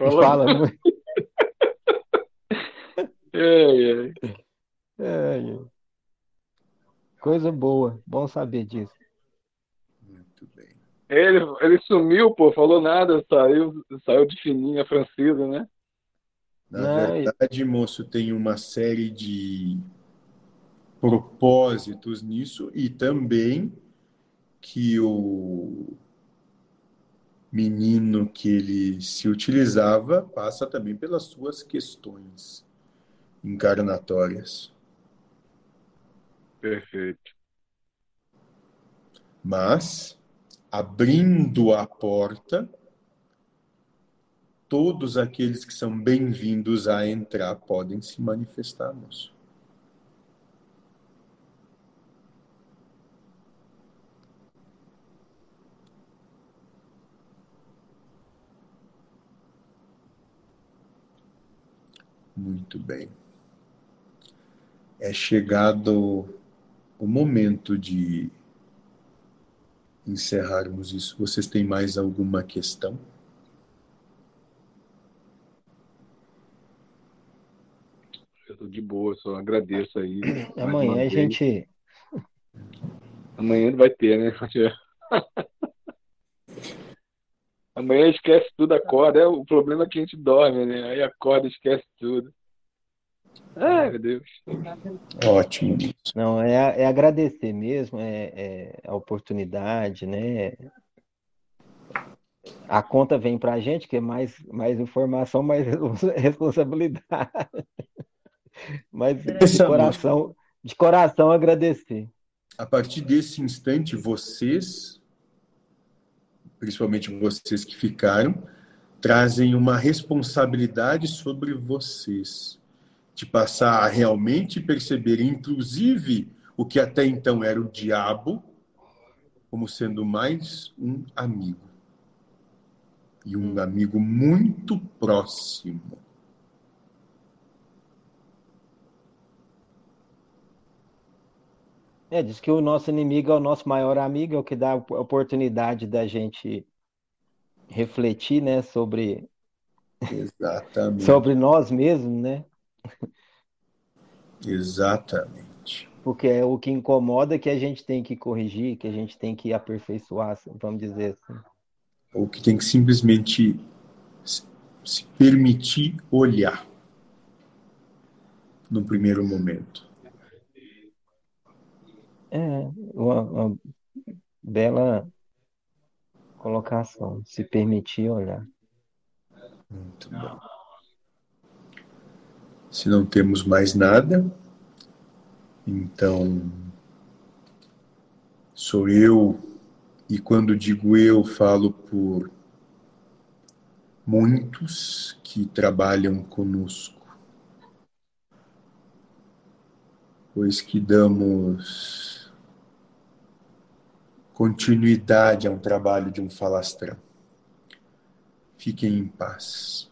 Fala, fala muito. É, é. É, é. Coisa boa, bom saber disso. Muito bem. Ele, ele sumiu, pô, falou nada, saiu, saiu de fininha francesa, né? Na Não, e- verdade, moço, tem uma série de propósitos nisso e também que o menino que ele se utilizava passa também pelas suas questões encarnatórias. Perfeito. Mas, abrindo a porta, todos aqueles que são bem-vindos a entrar podem se manifestar, moço. Muito bem. É chegado o momento de encerrarmos isso. Vocês têm mais alguma questão? De boa, só agradeço aí. Amanhã a gente. Amanhã vai ter, né? Amanhã esquece tudo, acorda. É, o problema é que a gente dorme, né? Aí acorda e esquece tudo. Ai, meu Deus. Ótimo. Não, é, é agradecer mesmo, é, é a oportunidade, né? A conta vem para a gente, que é mais, mais informação, mais responsabilidade. Mas de coração, de coração agradecer. A partir desse instante, vocês, principalmente vocês que ficaram, trazem uma responsabilidade sobre vocês, de passar a realmente perceber, inclusive, o que até então era o diabo, como sendo mais um amigo. E um amigo muito próximo. É, diz que o nosso inimigo é o nosso maior amigo, é o que dá a oportunidade da gente refletir, né, sobre, Exatamente. sobre nós mesmos, né? Exatamente. Porque é o que incomoda que a gente tem que corrigir, que a gente tem que aperfeiçoar, vamos dizer assim. Ou que tem que simplesmente se permitir olhar no primeiro momento. É, uma, uma bela colocação, se permitir olhar. Muito bom. Se não temos mais nada, então sou eu, e quando digo eu, falo por muitos que trabalham conosco, pois que damos continuidade a um trabalho de um falastrão. Fiquem em paz.